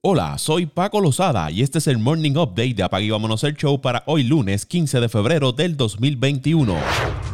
Hola, soy Paco Lozada y este es el Morning Update de Apague Vámonos el Show para hoy lunes 15 de febrero del 2021.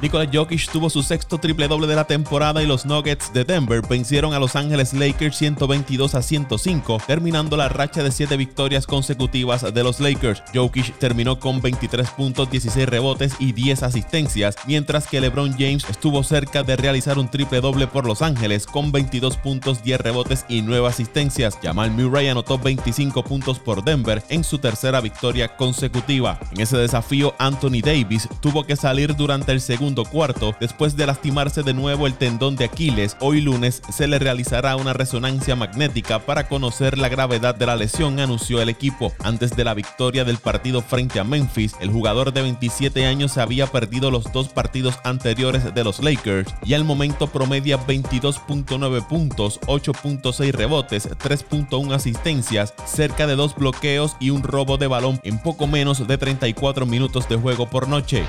Nikola Jokic tuvo su sexto triple doble de la temporada y los Nuggets de Denver vencieron a Los Ángeles Lakers 122 a 105, terminando la racha de 7 victorias consecutivas de los Lakers. Jokic terminó con 23 puntos, 16 rebotes y 10 asistencias, mientras que LeBron James estuvo cerca de realizar un triple doble por Los Ángeles con 22 puntos, 10 rebotes y 9 asistencias. Jamal Murray anotó 25 puntos por Denver en su tercera victoria consecutiva. En ese desafío, Anthony Davis tuvo que salir durante el segundo cuarto después de lastimarse de nuevo el tendón de Aquiles. Hoy lunes se le realizará una resonancia magnética para conocer la gravedad de la lesión, anunció el equipo. Antes de la victoria del partido frente a Memphis, el jugador de 27 años había perdido los dos partidos anteriores de los Lakers y al momento promedia 22.9 puntos, 8.6 rebotes, 3.1 cerca de dos bloqueos y un robo de balón en poco menos de 34 minutos de juego por noche.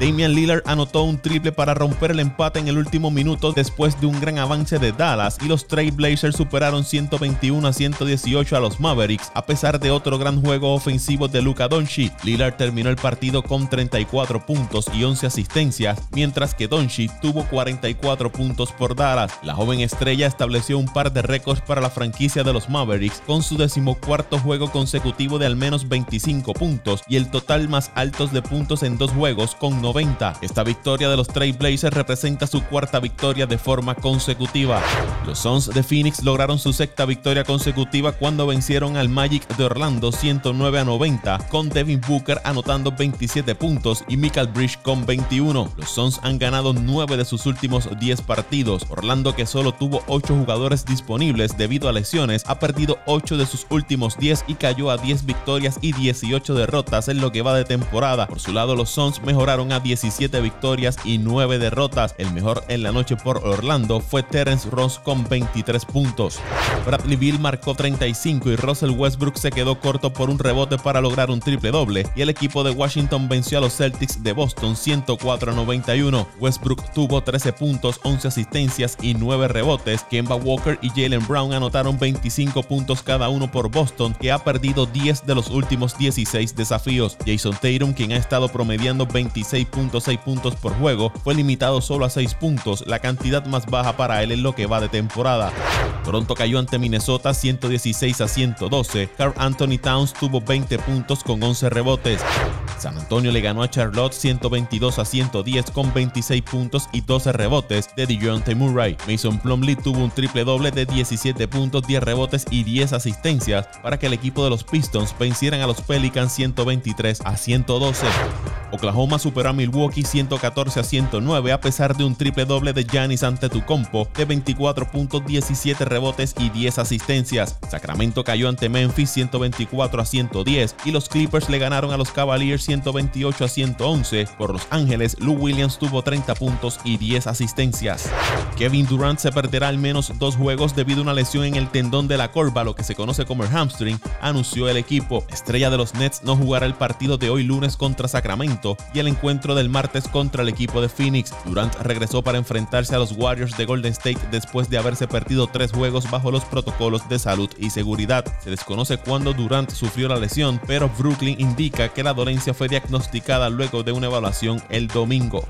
Damian Lillard anotó un triple para romper el empate en el último minuto después de un gran avance de Dallas y los Blazers superaron 121 a 118 a los Mavericks a pesar de otro gran juego ofensivo de Luka Doncic. Lillard terminó el partido con 34 puntos y 11 asistencias, mientras que Doncic tuvo 44 puntos por Dallas. La joven estrella estableció un par de récords para la franquicia de los Mavericks con su decimocuarto juego consecutivo de al menos 25 puntos y el total más altos de puntos en dos juegos con 90. Esta victoria de los Blazers representa su cuarta victoria de forma consecutiva. Los Suns de Phoenix lograron su sexta victoria consecutiva cuando vencieron al Magic de Orlando 109 a 90, con Devin Booker anotando 27 puntos y Michael Bridge con 21. Los Suns han ganado 9 de sus últimos 10 partidos. Orlando, que solo tuvo 8 jugadores disponibles debido a lesiones, ha perdido 8 de sus últimos 10 y cayó a 10 victorias y 18 derrotas en lo que va de temporada. Por su lado, los Suns mejoraron a 17 victorias y 9 derrotas. El mejor en la noche por Orlando fue Terence Ross con 23 puntos. Bradley Bill marcó 35 y Russell Westbrook se quedó corto por un rebote para lograr un triple doble y el equipo de Washington venció a los Celtics de Boston 104 a 91. Westbrook tuvo 13 puntos, 11 asistencias y 9 rebotes. Kemba Walker y Jalen Brown anotaron 25 puntos cada uno por Boston, que ha perdido 10 de los últimos 16 desafíos. Jason Tatum, quien ha estado promediando 26.6 puntos por juego fue limitado solo a 6 puntos, la cantidad más baja para él en lo que va de temporada. Toronto cayó ante Minnesota 116 a 112. Carl Anthony Towns tuvo 20 puntos con 11 rebotes. San Antonio le ganó a Charlotte 122 a 110 con 26 puntos y 12 rebotes de DeJounte Murray. Mason Plumlee tuvo un triple doble de 17 puntos, 10 rebotes y 10 asistencias para que el equipo de los Pistons vencieran a los Pelicans 123 a 112. Oklahoma superó a Milwaukee 114 a 109 a pesar de un triple doble de Giannis Antetokounmpo de 24 puntos, 17 rebotes y 10 asistencias. Sacramento cayó ante Memphis 124 a 110 y los Clippers le ganaron a los Cavaliers 128 a 111. Por Los Ángeles, Lou Williams tuvo 30 puntos y 10 asistencias. Kevin Durant se perderá al menos dos juegos debido a una lesión en el tendón de la corva, lo que se conoce como el hamstring, anunció el equipo. estrella de los Nets no jugará el partido de hoy lunes contra Sacramento y el encuentro del martes contra el equipo de Phoenix. Durant regresó para enfrentarse a los Warriors de Golden State después de haberse perdido tres juegos bajo los protocolos de salud y seguridad. Se desconoce cuándo Durant sufrió la lesión, pero Brooklyn indica que la dolencia fue diagnosticada luego de una evaluación el domingo.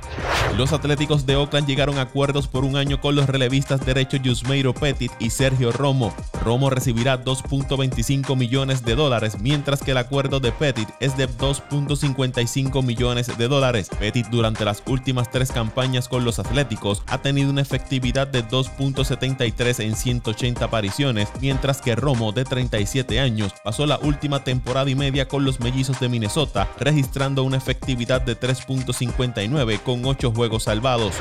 Los Atléticos de Oakland llegaron a acuerdos por un año con los relevistas derechos Yusmeiro Petit y Sergio Romo. Romo recibirá 2.25 millones de dólares, mientras que el acuerdo de Petit es de 2.55 millones de dólares. Petit durante las últimas tres campañas con los Atléticos ha tenido una efectividad de 2.73 en 180 apariciones, mientras que Romo, de 37 años, pasó la última temporada y media con los Mellizos de Minnesota, registrando una efectividad de 3.59 con 8 juegos salvados.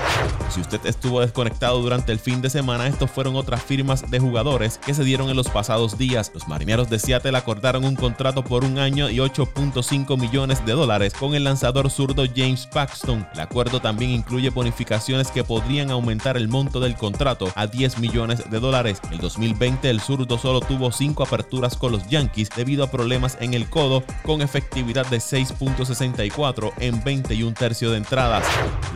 Si usted estuvo desconectado durante el fin de semana, estos fueron otras firmas de jugadores que se dieron en los pasados días. Los marineros de Seattle acordaron un contrato por un año y 8.5 millones de dólares con el lanzador lanzador zurdo James Paxton. El acuerdo también incluye bonificaciones que podrían aumentar el monto del contrato a 10 millones de dólares. En 2020 el zurdo solo tuvo 5 aperturas con los Yankees debido a problemas en el codo con efectividad de 6.64 en 21 tercios de entradas.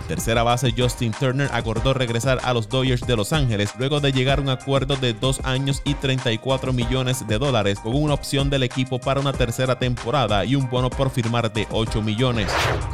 El tercera base Justin Turner acordó regresar a los Dodgers de Los Ángeles luego de llegar a un acuerdo de 2 años y 34 millones de dólares con una opción del equipo para una tercera temporada y un bono por firmar de 8 millones.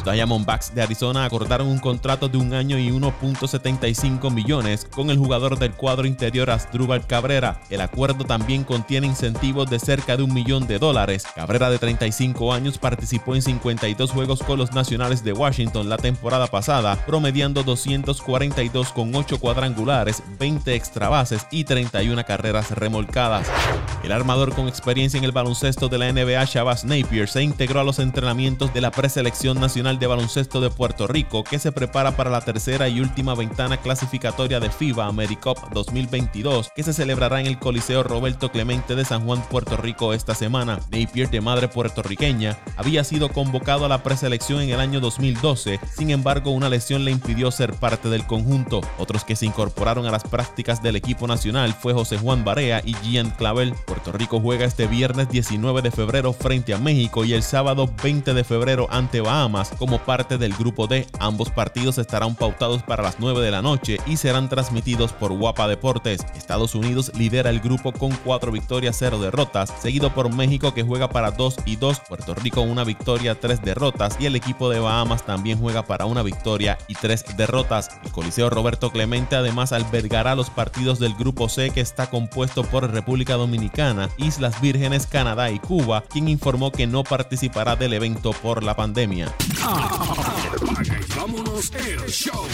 Los Diamondbacks de Arizona acordaron un contrato de un año y 1.75 millones con el jugador del cuadro interior Asdrúbal Cabrera. El acuerdo también contiene incentivos de cerca de un millón de dólares. Cabrera de 35 años participó en 52 juegos con los Nacionales de Washington la temporada pasada, promediando 242 con 8 cuadrangulares, 20 extra bases y 31 carreras remolcadas. El armador con experiencia en el baloncesto de la NBA, Shabazz Napier, se integró a los entrenamientos de la preselección nacional de baloncesto de Puerto Rico, que se prepara para la tercera y última ventana clasificatoria de FIBA AmeriCup 2022, que se celebrará en el Coliseo Roberto Clemente de San Juan, Puerto Rico esta semana. Napier, de madre puertorriqueña, había sido convocado a la preselección en el año 2012, sin embargo una lesión le impidió ser parte del conjunto. Otros que se incorporaron a las prácticas del equipo nacional fue José Juan Barea y Gian Clavel. Puerto Rico juega este viernes 19 de febrero frente a México y el sábado 20 de febrero ante Bahamas como parte del grupo D. Ambos partidos estarán pautados para las 9 de la noche y serán transmitidos por Guapa Deportes. Estados Unidos lidera el grupo con 4 victorias, 0 derrotas, seguido por México que juega para 2 y 2, Puerto Rico una victoria, 3 derrotas y el equipo de Bahamas también juega para una victoria y 3 derrotas. El Coliseo Roberto Clemente además albergará los partidos del grupo C que está compuesto por República Dominicana, Islas Vírgenes, Canadá y Cuba, quien informó que no participará del evento por la pandemia. Ah, vámonos el show.